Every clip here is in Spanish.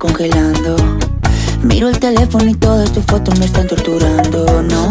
congelando. Miro el teléfono y todas tus fotos me están torturando, ¿no?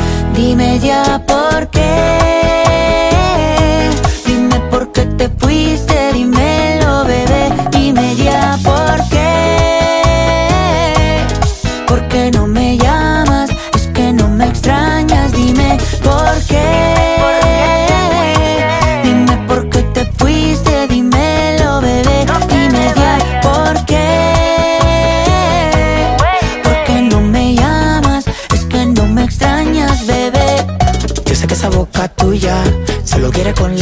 Dime ya por qué. con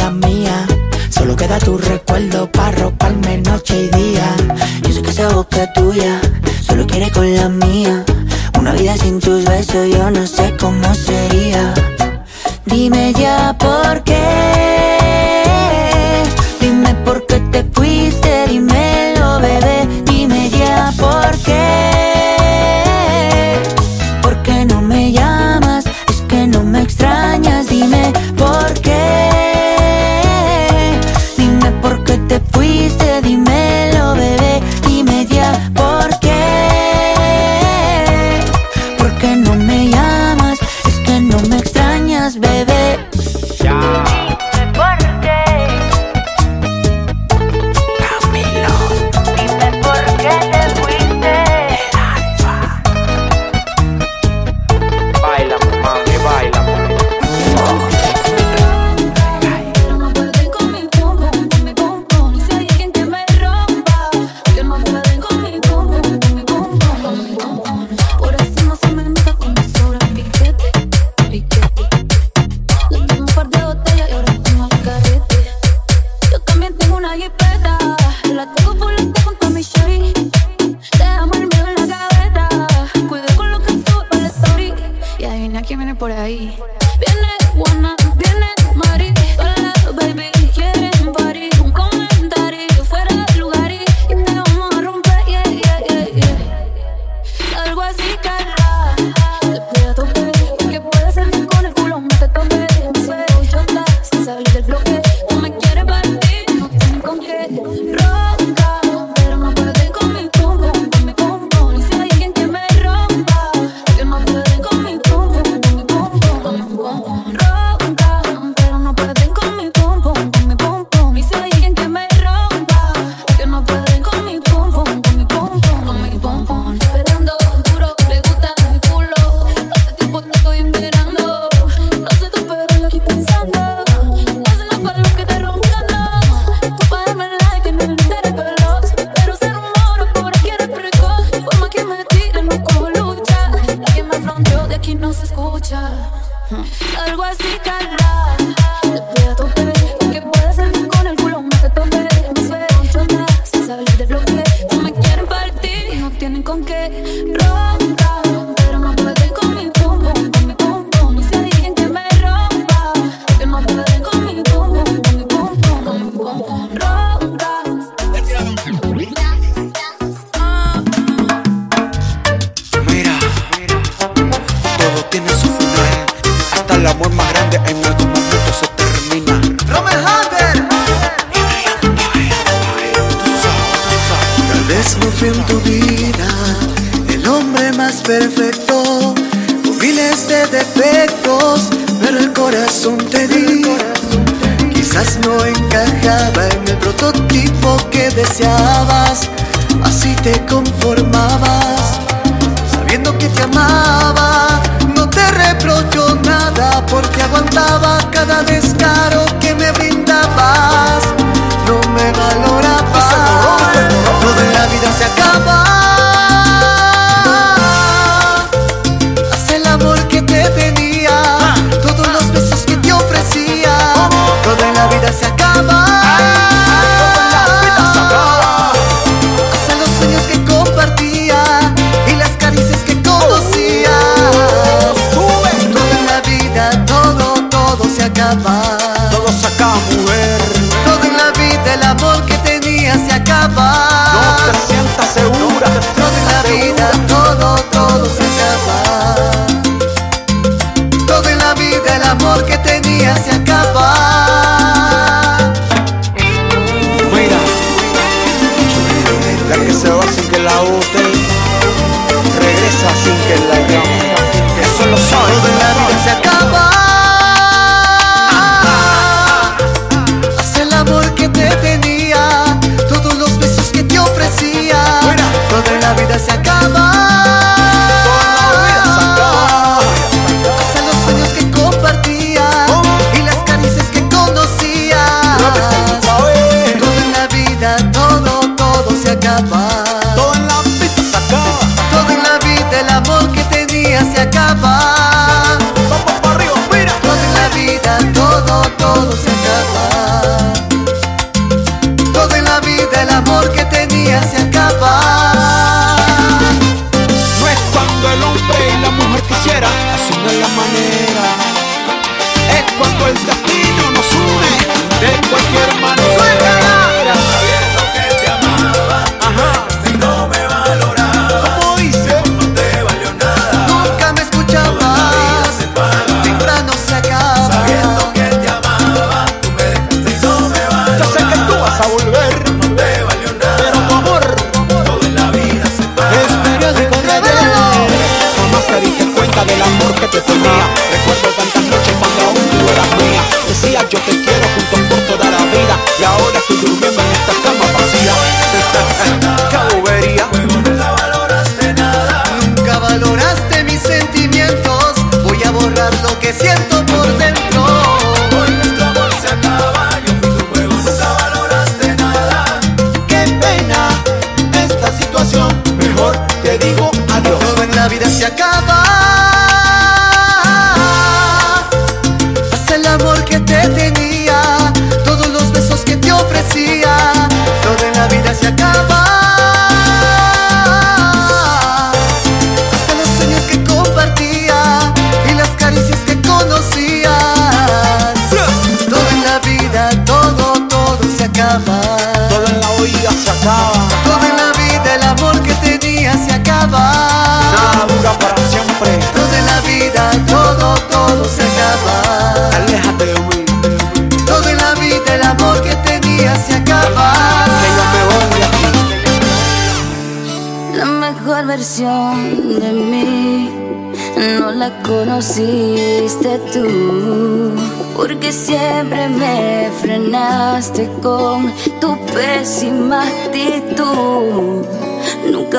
Eso lo sabe.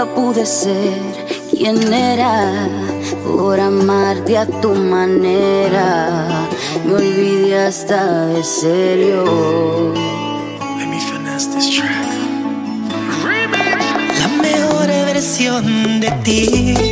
nunca pude ser quien era por amarte a tu manera. Me olvidé hasta de serio. Let me finesse this track. La mejor versión de ti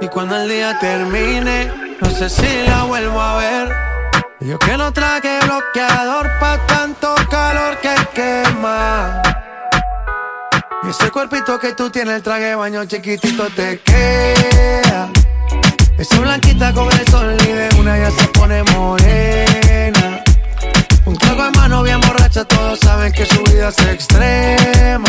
Y cuando el día termine, no sé si la vuelvo a ver. Yo que no traje bloqueador pa' tanto calor que quema. Y ese cuerpito que tú tienes, el traje baño chiquitito te queda. Esa blanquita con el sol y de una ya se pone morena. Un trago en mano bien borracha, todos saben que su vida es extrema.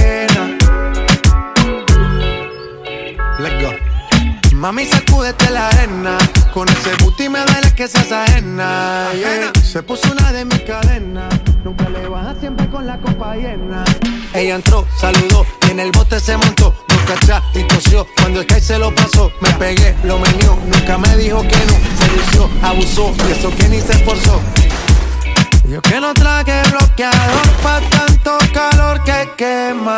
Mami, sacúdete la arena. Con ese booty me duele que seas ajena. yeah. Se puso una de mis cadenas. Nunca le baja siempre con la copa llena. Ella entró, saludó y en el bote se montó. Nunca atrás y tosió. Cuando el que se lo pasó, me pegué, lo menió. Nunca me dijo que no. Se lució, abusó y eso que ni se esforzó. Yo que no traje bloqueador pa' tanto calor que quema.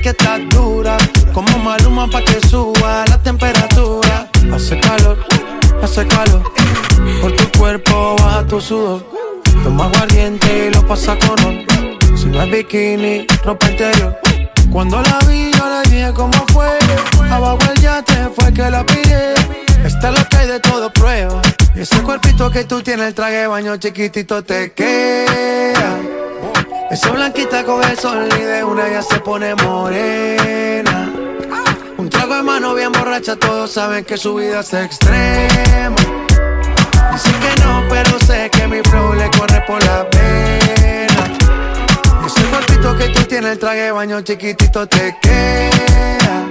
que estás dura. Como maluma pa' que suba la temperatura. Hace calor, hace calor. Por tu cuerpo baja tu sudor. Toma aguardiente y lo pasa con. Si no es bikini, ropa interior. Cuando la vi, yo le dije cómo fue. Abajo el yate fue que la pillé. Esta es lo que hay de todo prueba. Ese cuerpito que tú tienes, el traje baño chiquitito te queda. Esa blanquita con el sol y de una ya se pone morena. Un trago de mano bien borracha, todos saben que su vida es extrema. Dicen que no, pero sé que mi flow le corre por la pena. Ese cuerpito que tú tienes, el traje de baño chiquitito te queda.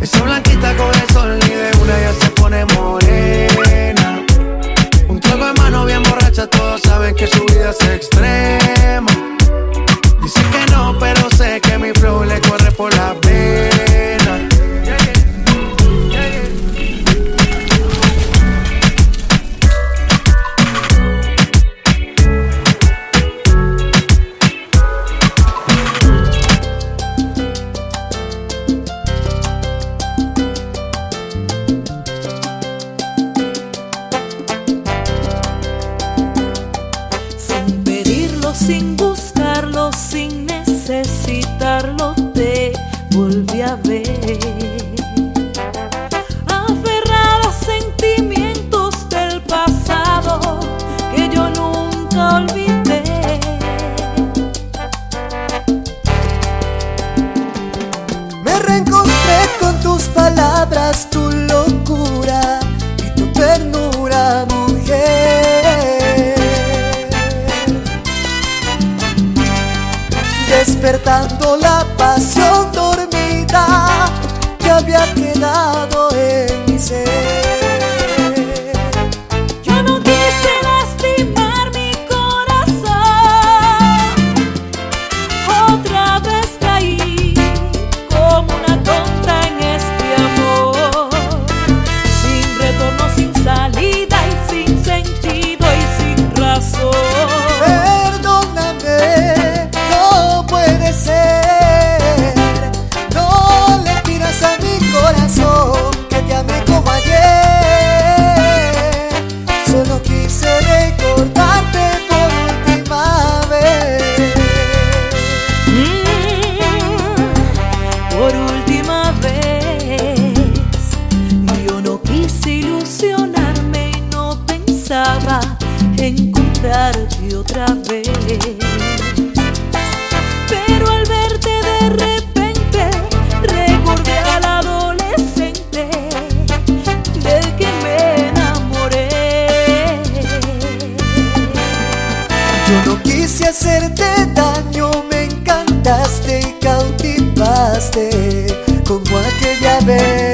Esa blanquita con el sol y de una ya se pone morena. Un trago de mano bien borracha, todos saben que su vida es extrema. Dicen que no, pero sé que mi flow le corre por la pena. Palabras, tu locura y tu ternura, mujer. Despertando hacerte daño, me encantaste y cautivaste como aquella vez.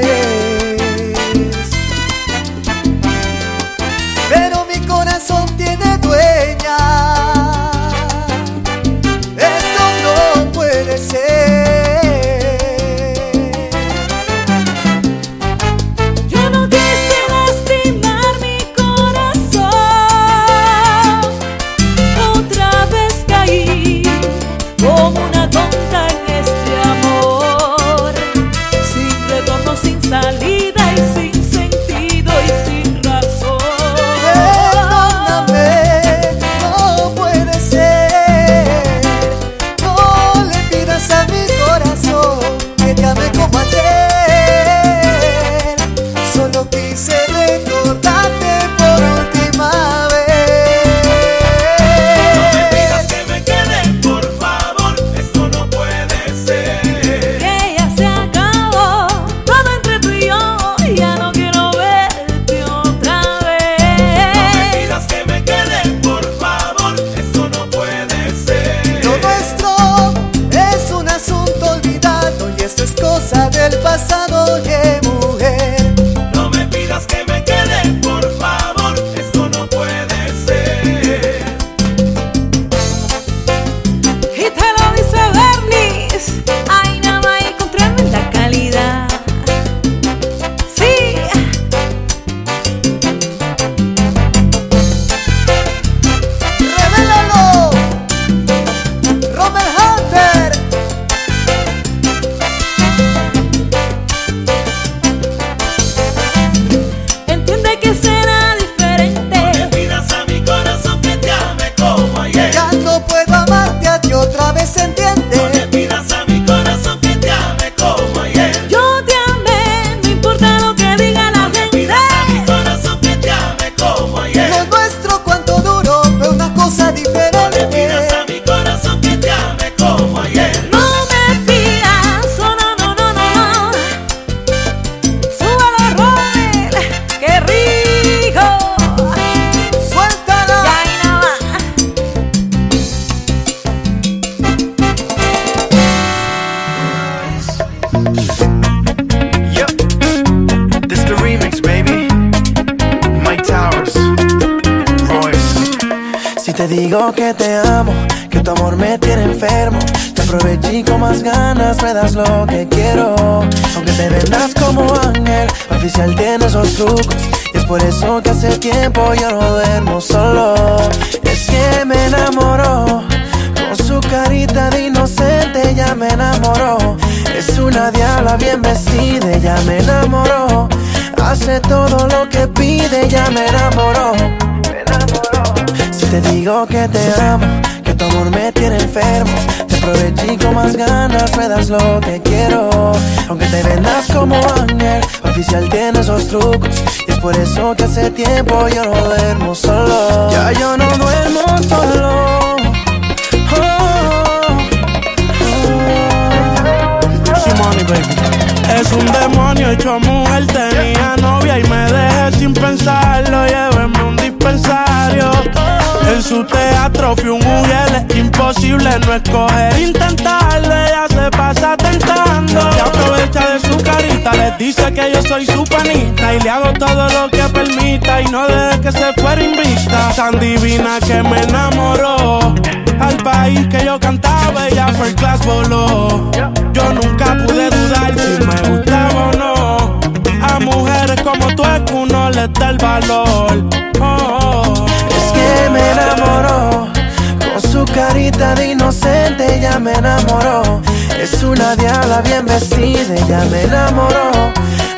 enamoró. Es una diabla bien vestida, Ya me enamoró.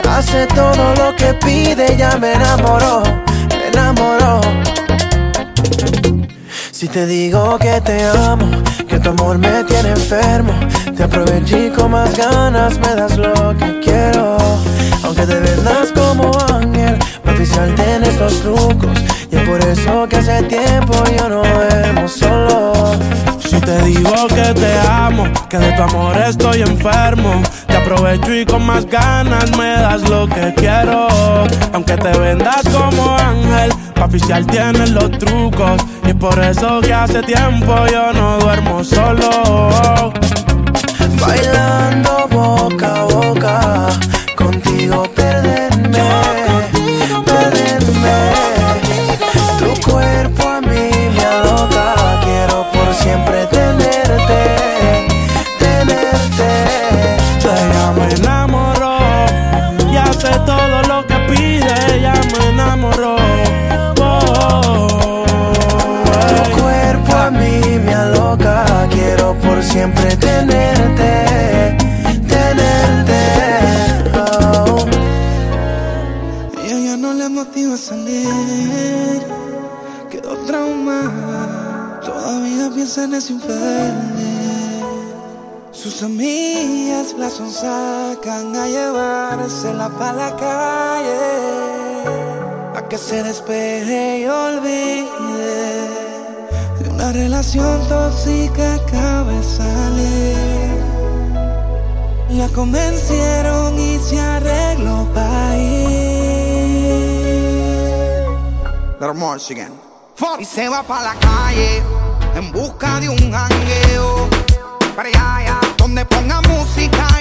Hace todo lo que pide, Ya me enamoró, me enamoró. Si te digo que te amo, que tu amor me tiene enfermo, te aproveché con más ganas, me das lo que quiero. Aunque te vendas como ángel, oficial tienes los trucos. Y es por eso que hace tiempo yo no duermo solo. Te digo que te amo, que de tu amor estoy enfermo. Te aprovecho y con más ganas me das lo que quiero. Aunque te vendas como ángel, pa' oficial tienes los trucos. Y por eso que hace tiempo yo no duermo solo. Bailando boca Sus amigas las sacan a llevársela pa' la calle, a que se despeje y olvide de una relación tóxica acaba de salir. La convencieron y se arregló para ir. Little more again. Y se va pa' la calle en busca de un jangueo. Para allá, allá, donde ponga música.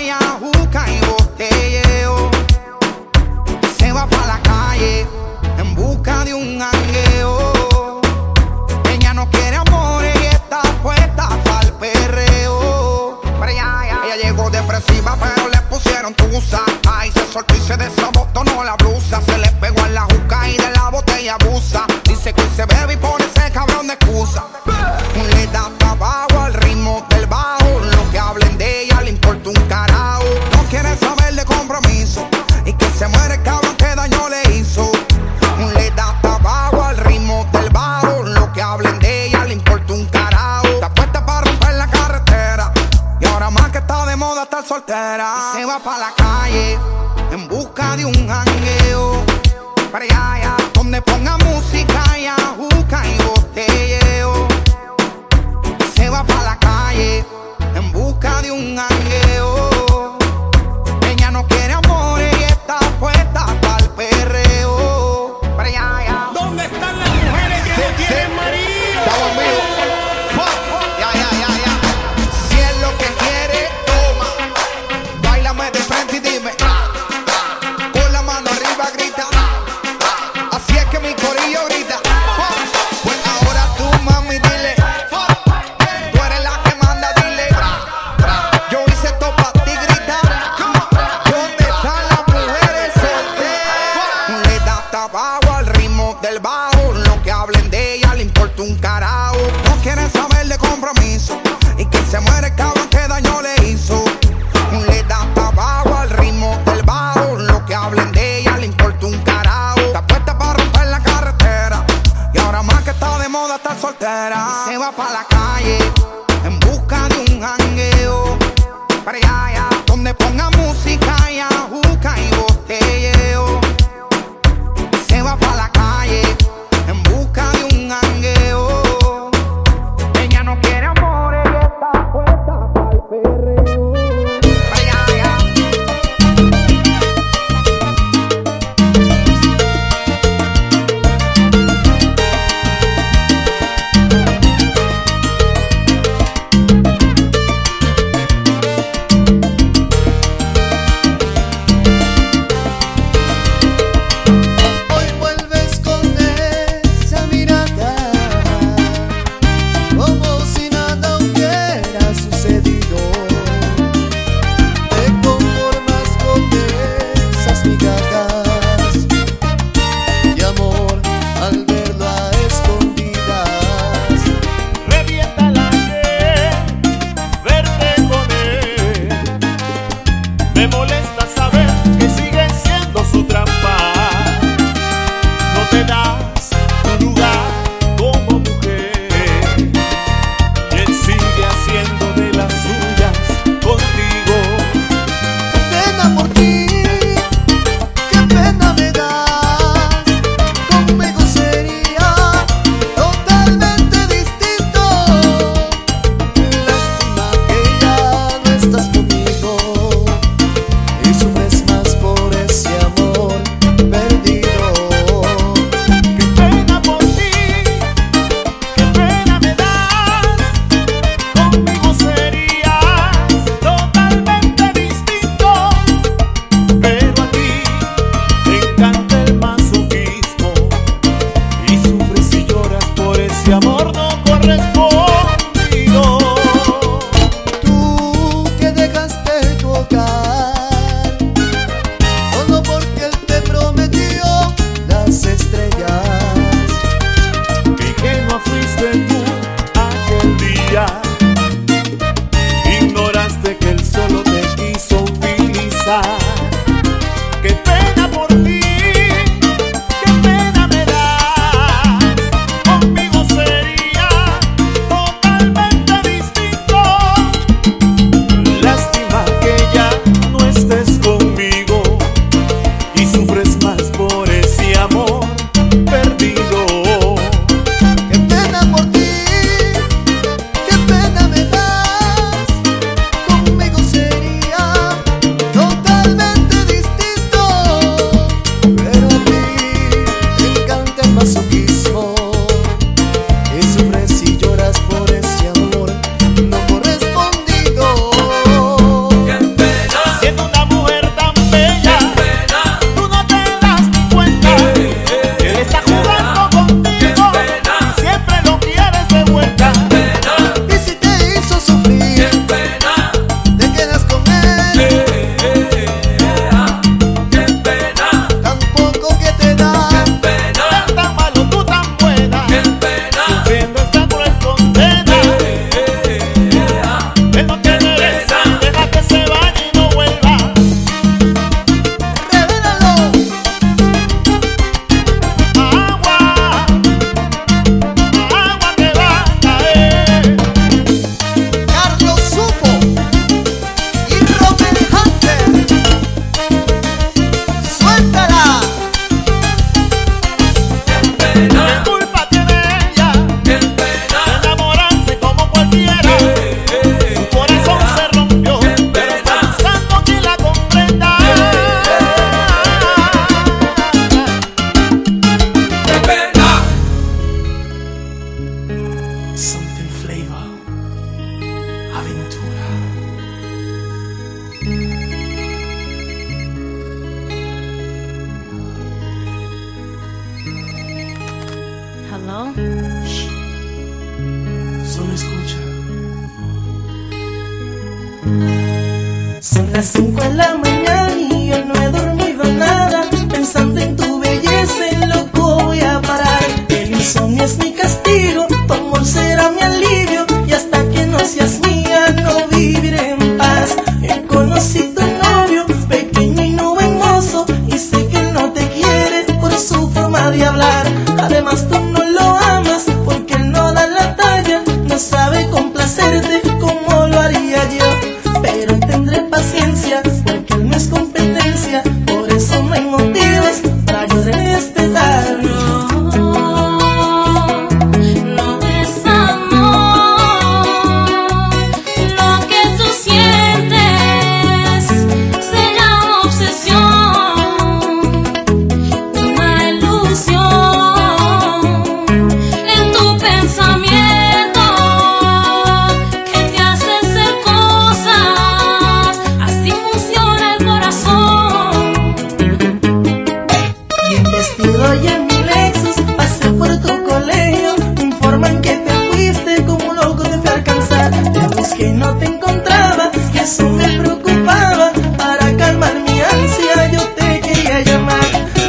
te encontraba y eso me preocupaba. Para calmar mi ansia yo te quería llamar,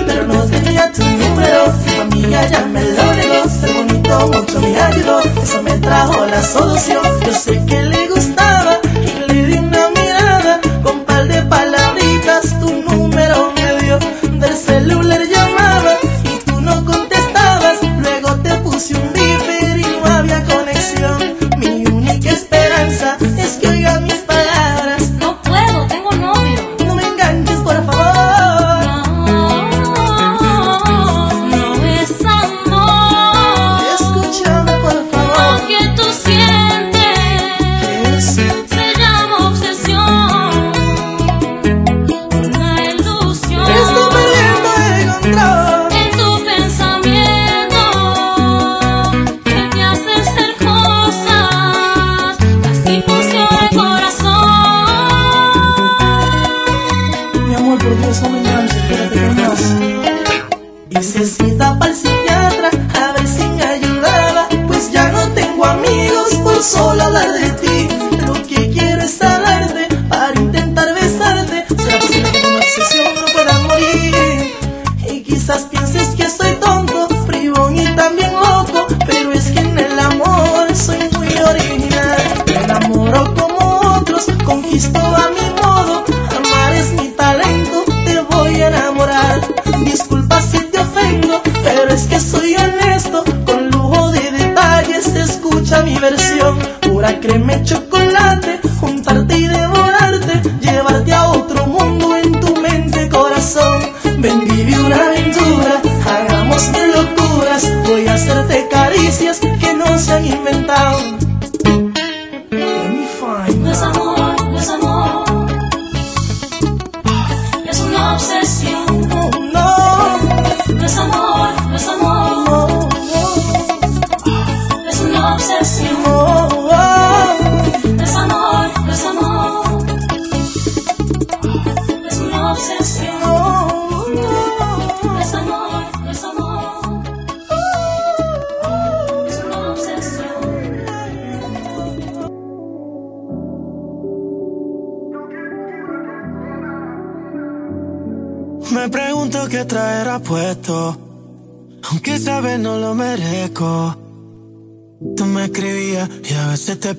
pero no tenía tu número. Amiga ya me lo negó, el bonito mucho me ayudó, eso me trajo la solución. Yo sé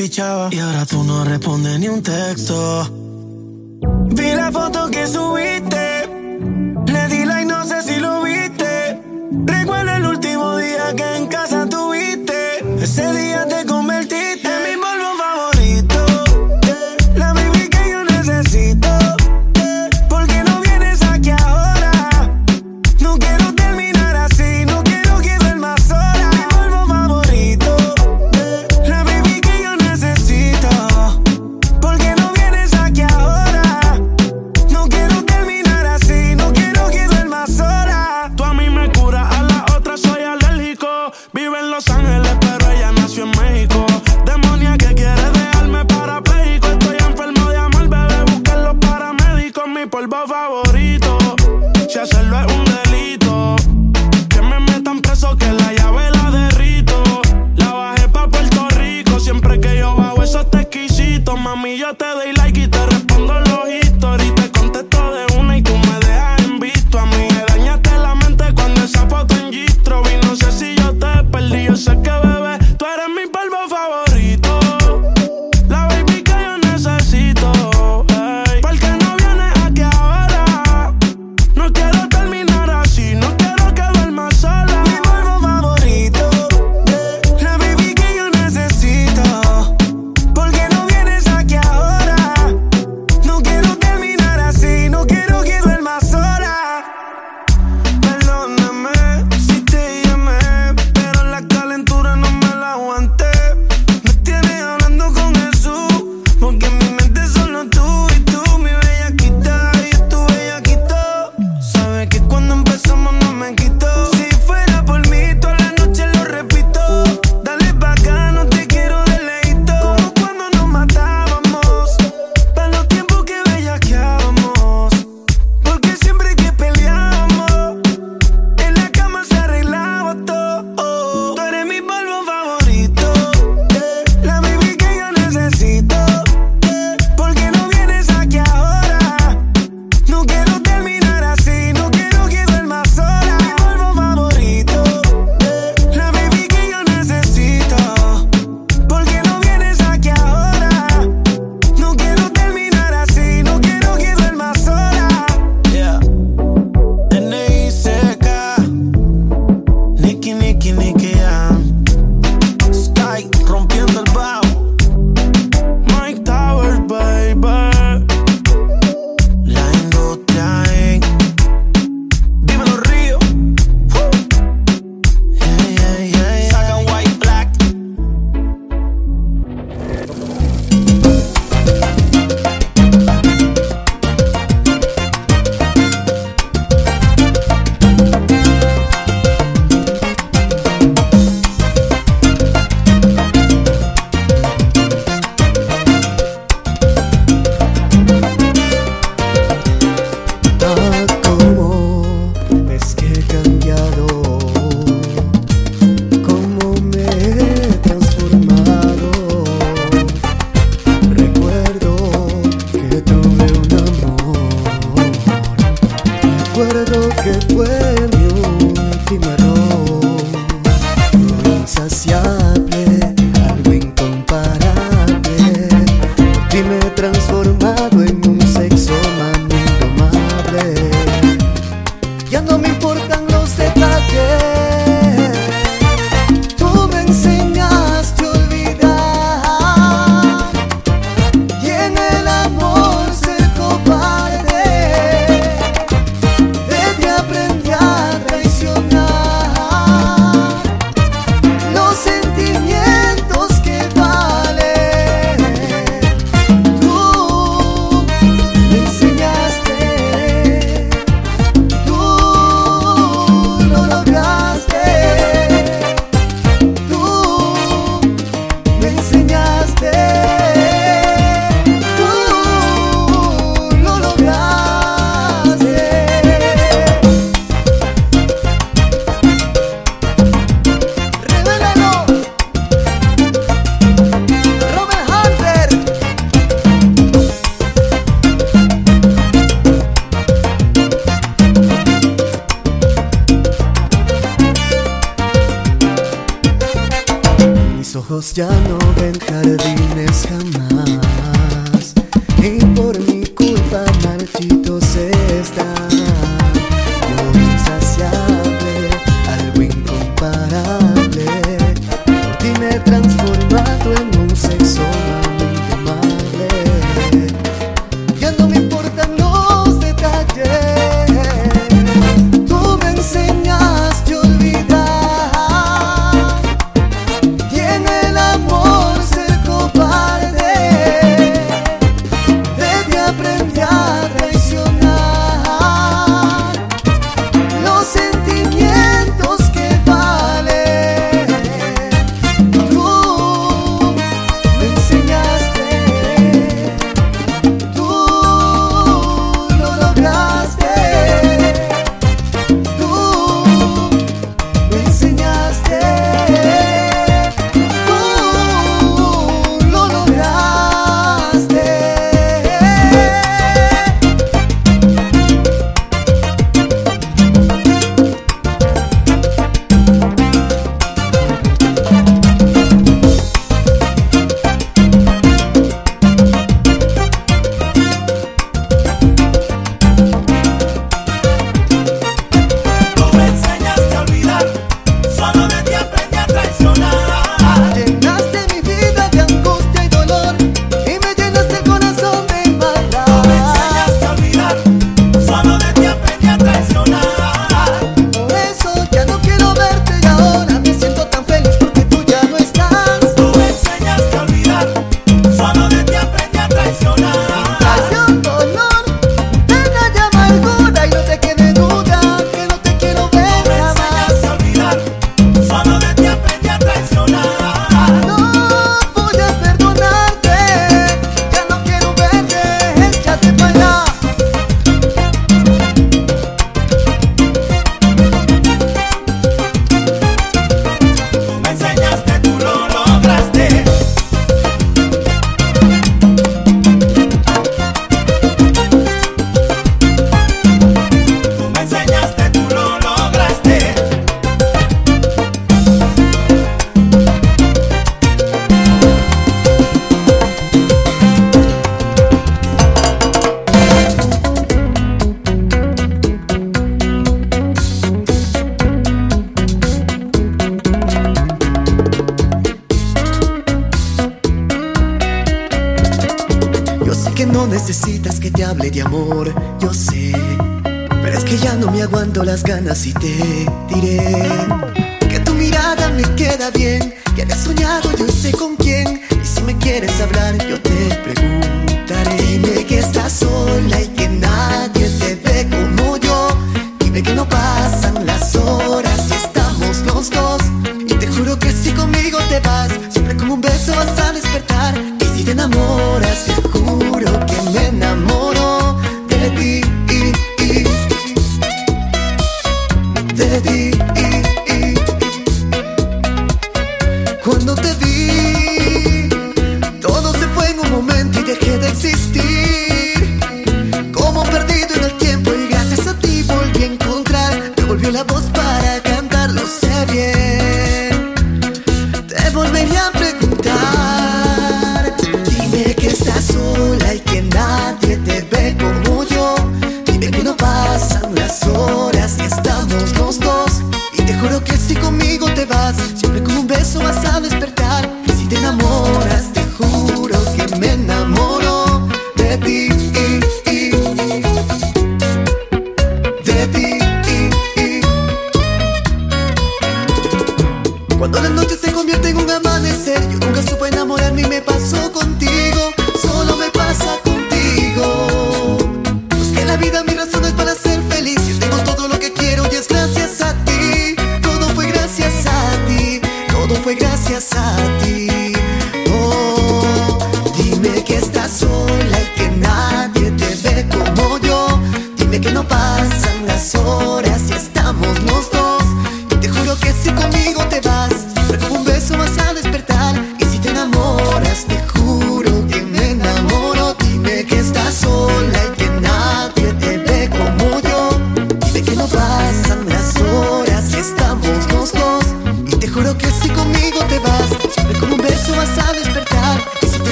sospechaba. Yeah.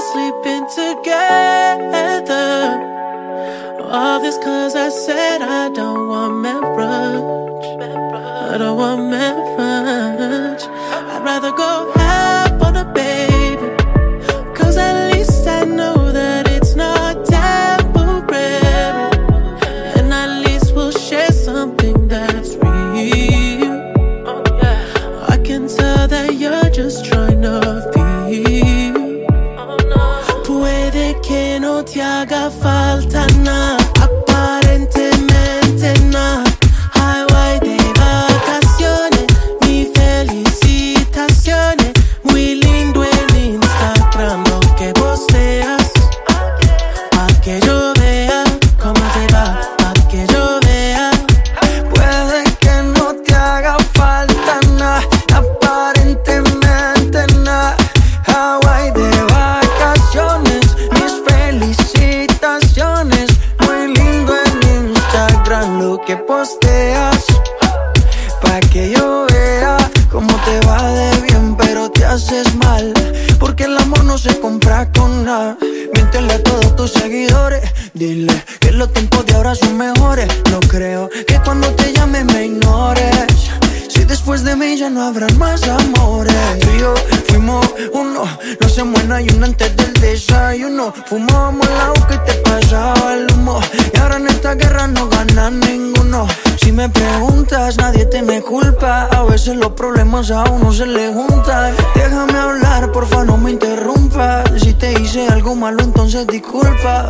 sleeping together. All this cause I said I don't want marriage. I don't want marriage. I'd rather go a uno se le junta. Déjame hablar, porfa, no me interrumpas. Si te hice algo malo, entonces disculpa.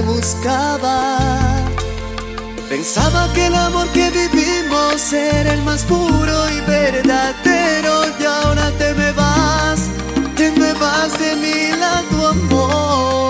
buscaba. Pensaba que el amor que vivimos era el más puro y verdadero y ahora te me vas, te me vas de mi lado amor.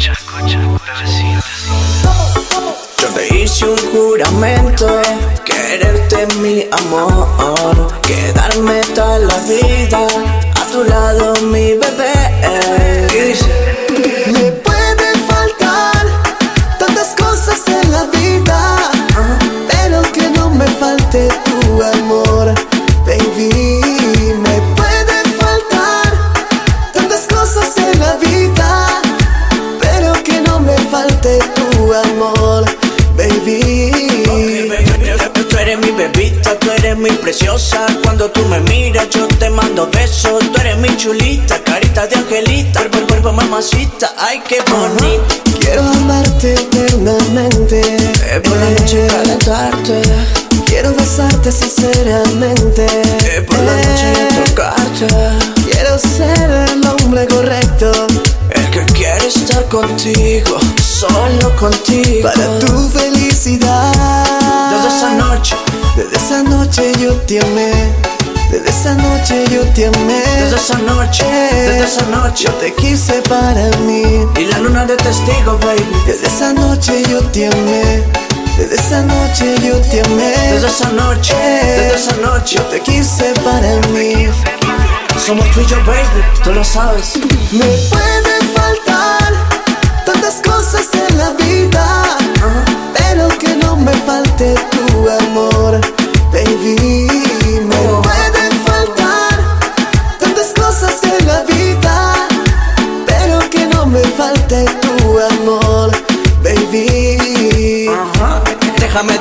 Escucha, escucha, bebecita. Yo te hice un juramento, quererte mi amor, quedarme toda la vida a tu lado mi bebé. Me mamacita, ay, qué bonito. Quiero amarte eternamente. Eh, por la noche calentarte. Quiero besarte sinceramente. Eh, por la noche tocarte. Quiero ser el hombre correcto. El que quiere estar contigo, solo contigo. Para tu felicidad. Desde esa noche, Desde esa noche yo te amé esa noche yo te amé. Desde esa noche, desde esa noche yo te quise para mí. Y la luna de testigo, baby. Desde esa noche yo te amé. Desde esa noche yo te amé. Desde esa noche, desde esa noche yo te quise para mí. Somos tú y yo, baby, tú lo sabes. Me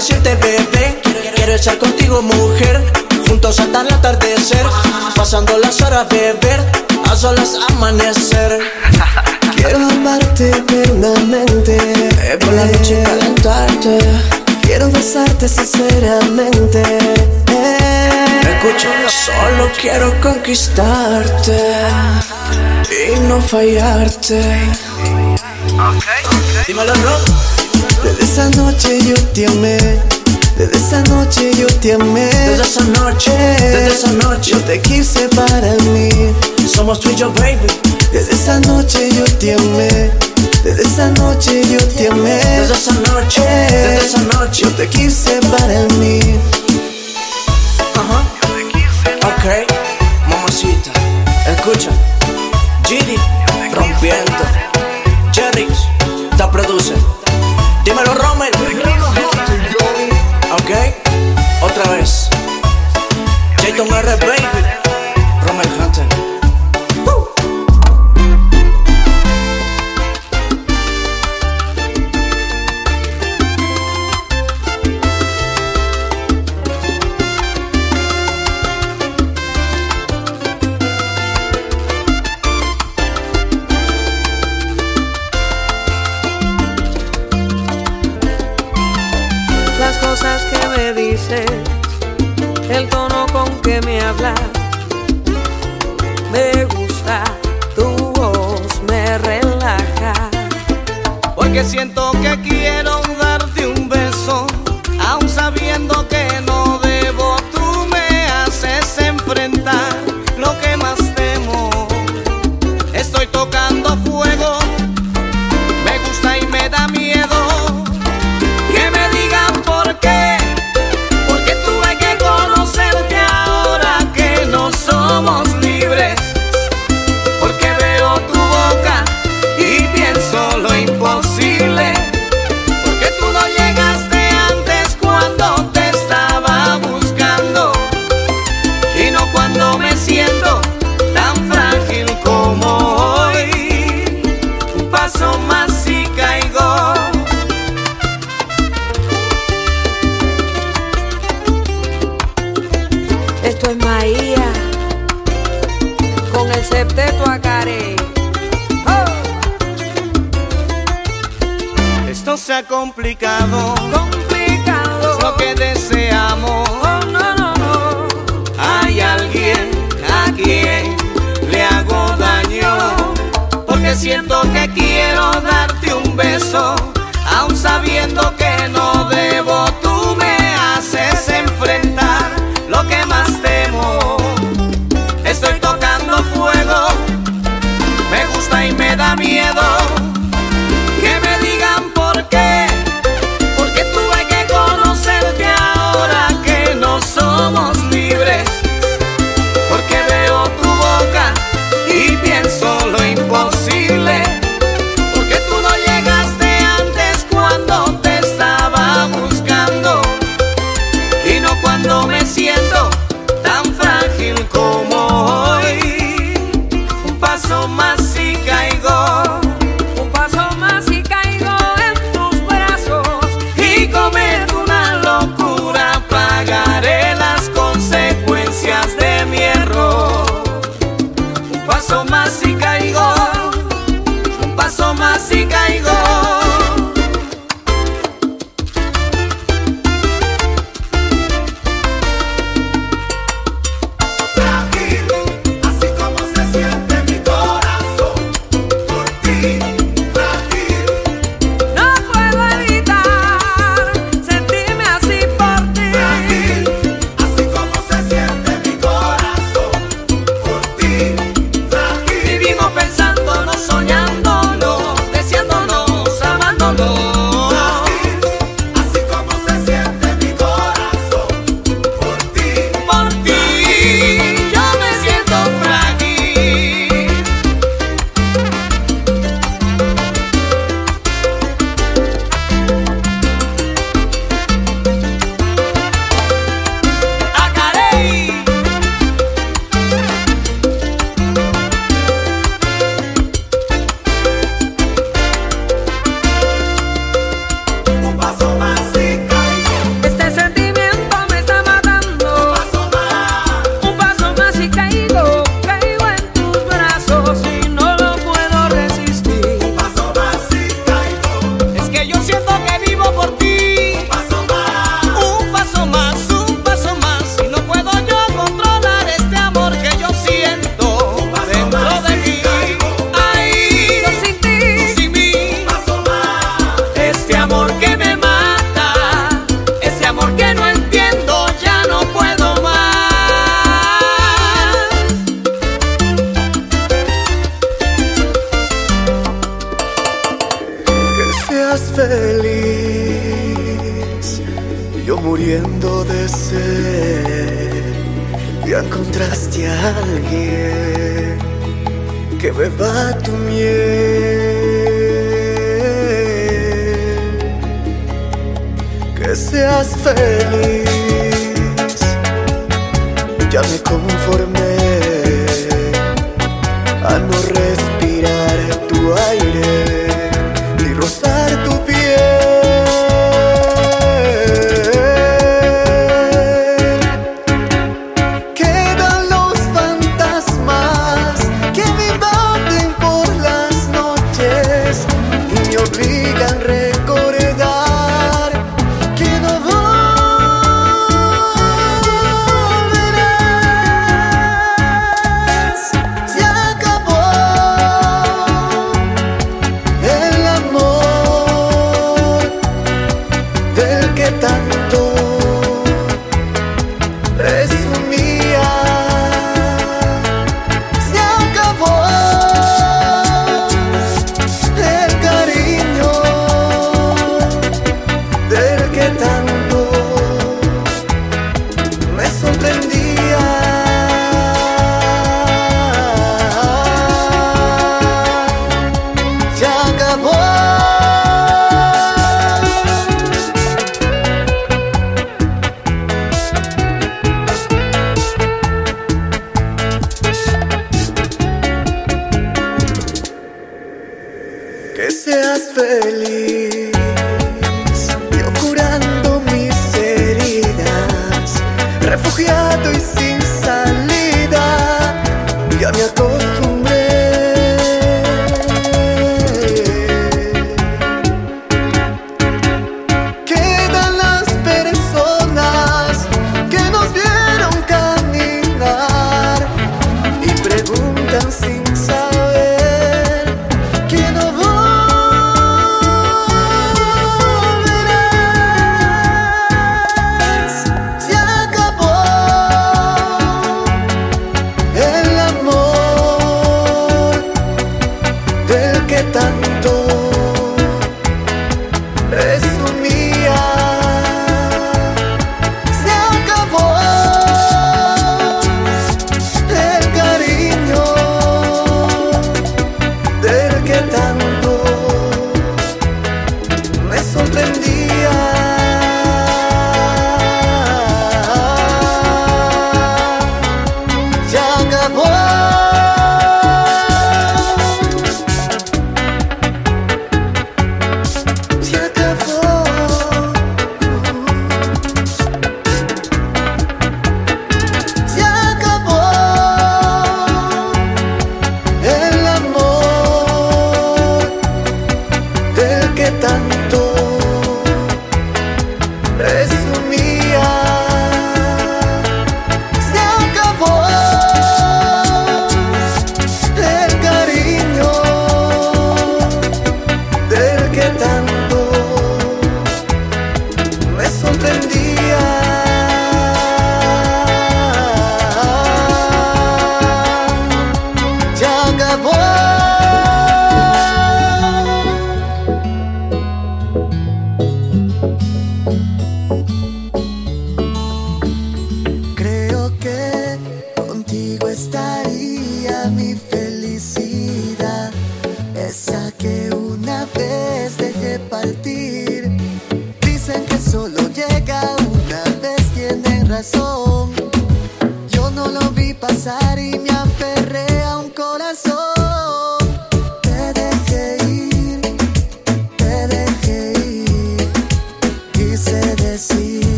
decirte bebé Quiero estar contigo mujer. Juntos hasta el atardecer Pasando las horas beber A solas amanecer. Quiero amarte eternamente. Por la noche. Calentarte. Quiero besarte sinceramente. Me escucho. Solo quiero conquistarte Y no fallarte. Okay, okay. Dímelo, no desde esa noche yo te amé. Desde esa noche yo te amé. Desde esa noche, desde esa noche. Yo te quise para mí. Somos tú y yo, baby. Desde esa noche yo te amé. Desde esa noche yo te amé. Desde esa noche, desde esa noche. Yo te quise para mí. Ajá. Yo te ok, mamacita. Escucha. Giri, rompiendo. Jerry, está produciendo. un RP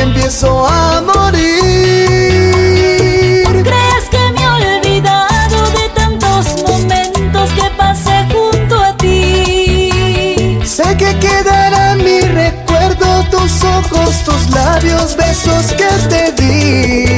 empiezo a morir. ¿Crees que me he olvidado de tantos momentos que pasé junto a ti? Sé que quedarán mi recuerdo, tus ojos, tus labios, besos que te di.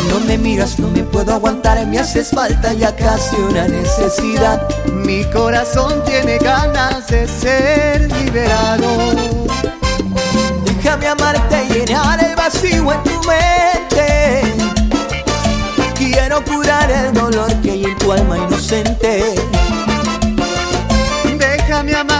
cuando me miras no me puedo aguantar, me haces falta ya casi una necesidad. Mi corazón tiene ganas de ser liberado. Déjame amarte y llenar el vacío en tu mente. Quiero curar el dolor que hay en tu alma inocente. Déjame amarte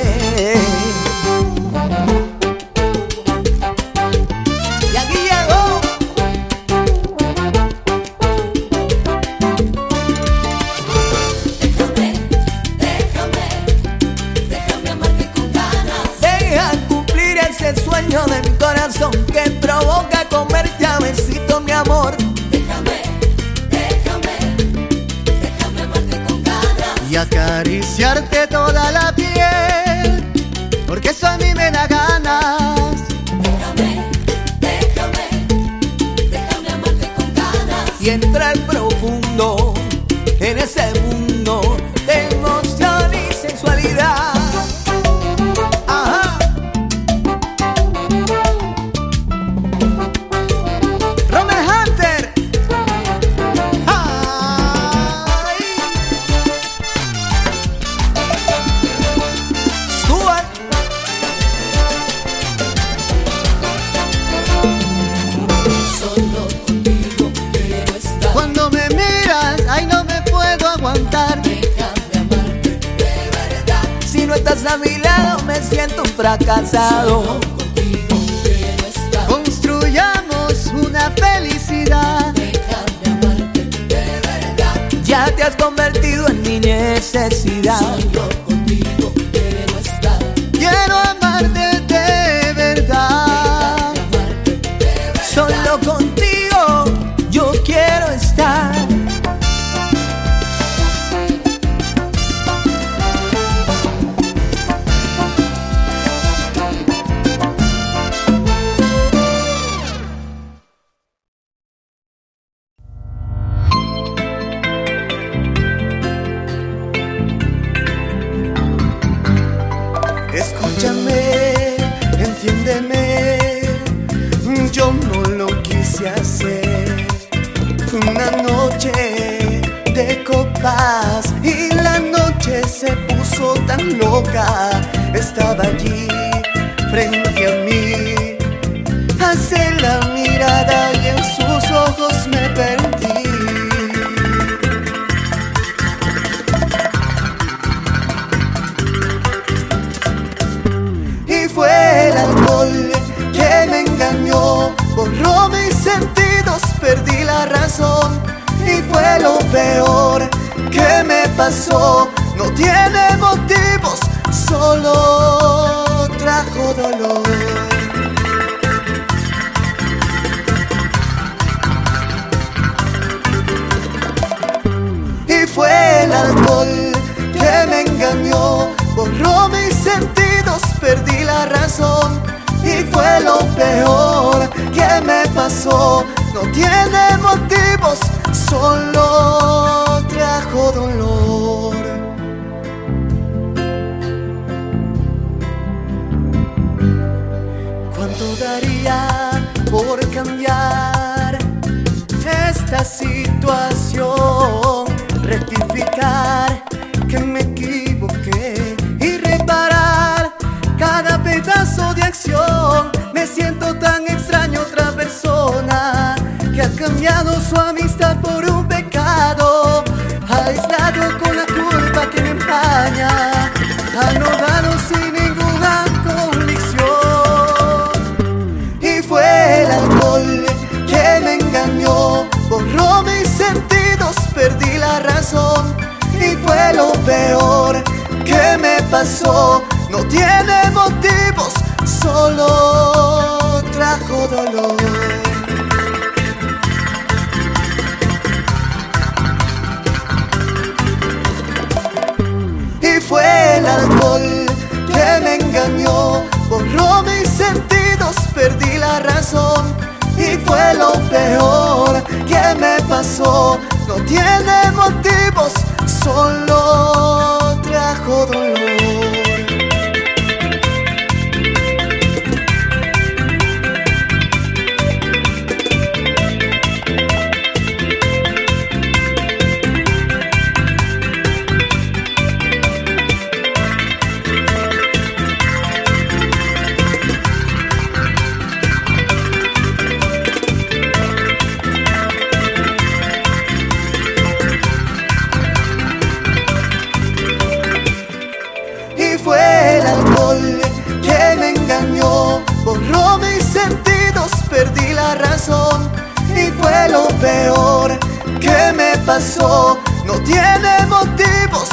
no tiene motivos,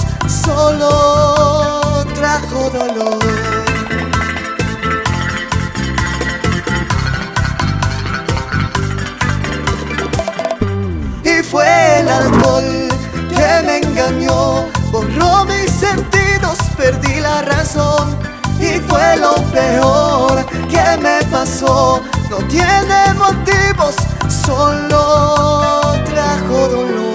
solo trajo dolor. Y fue el alcohol que me engañó, borró mis sentidos, perdí la razón. Y fue lo peor que me pasó, no tiene motivos, solo trajo dolor.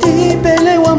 Ti peleo a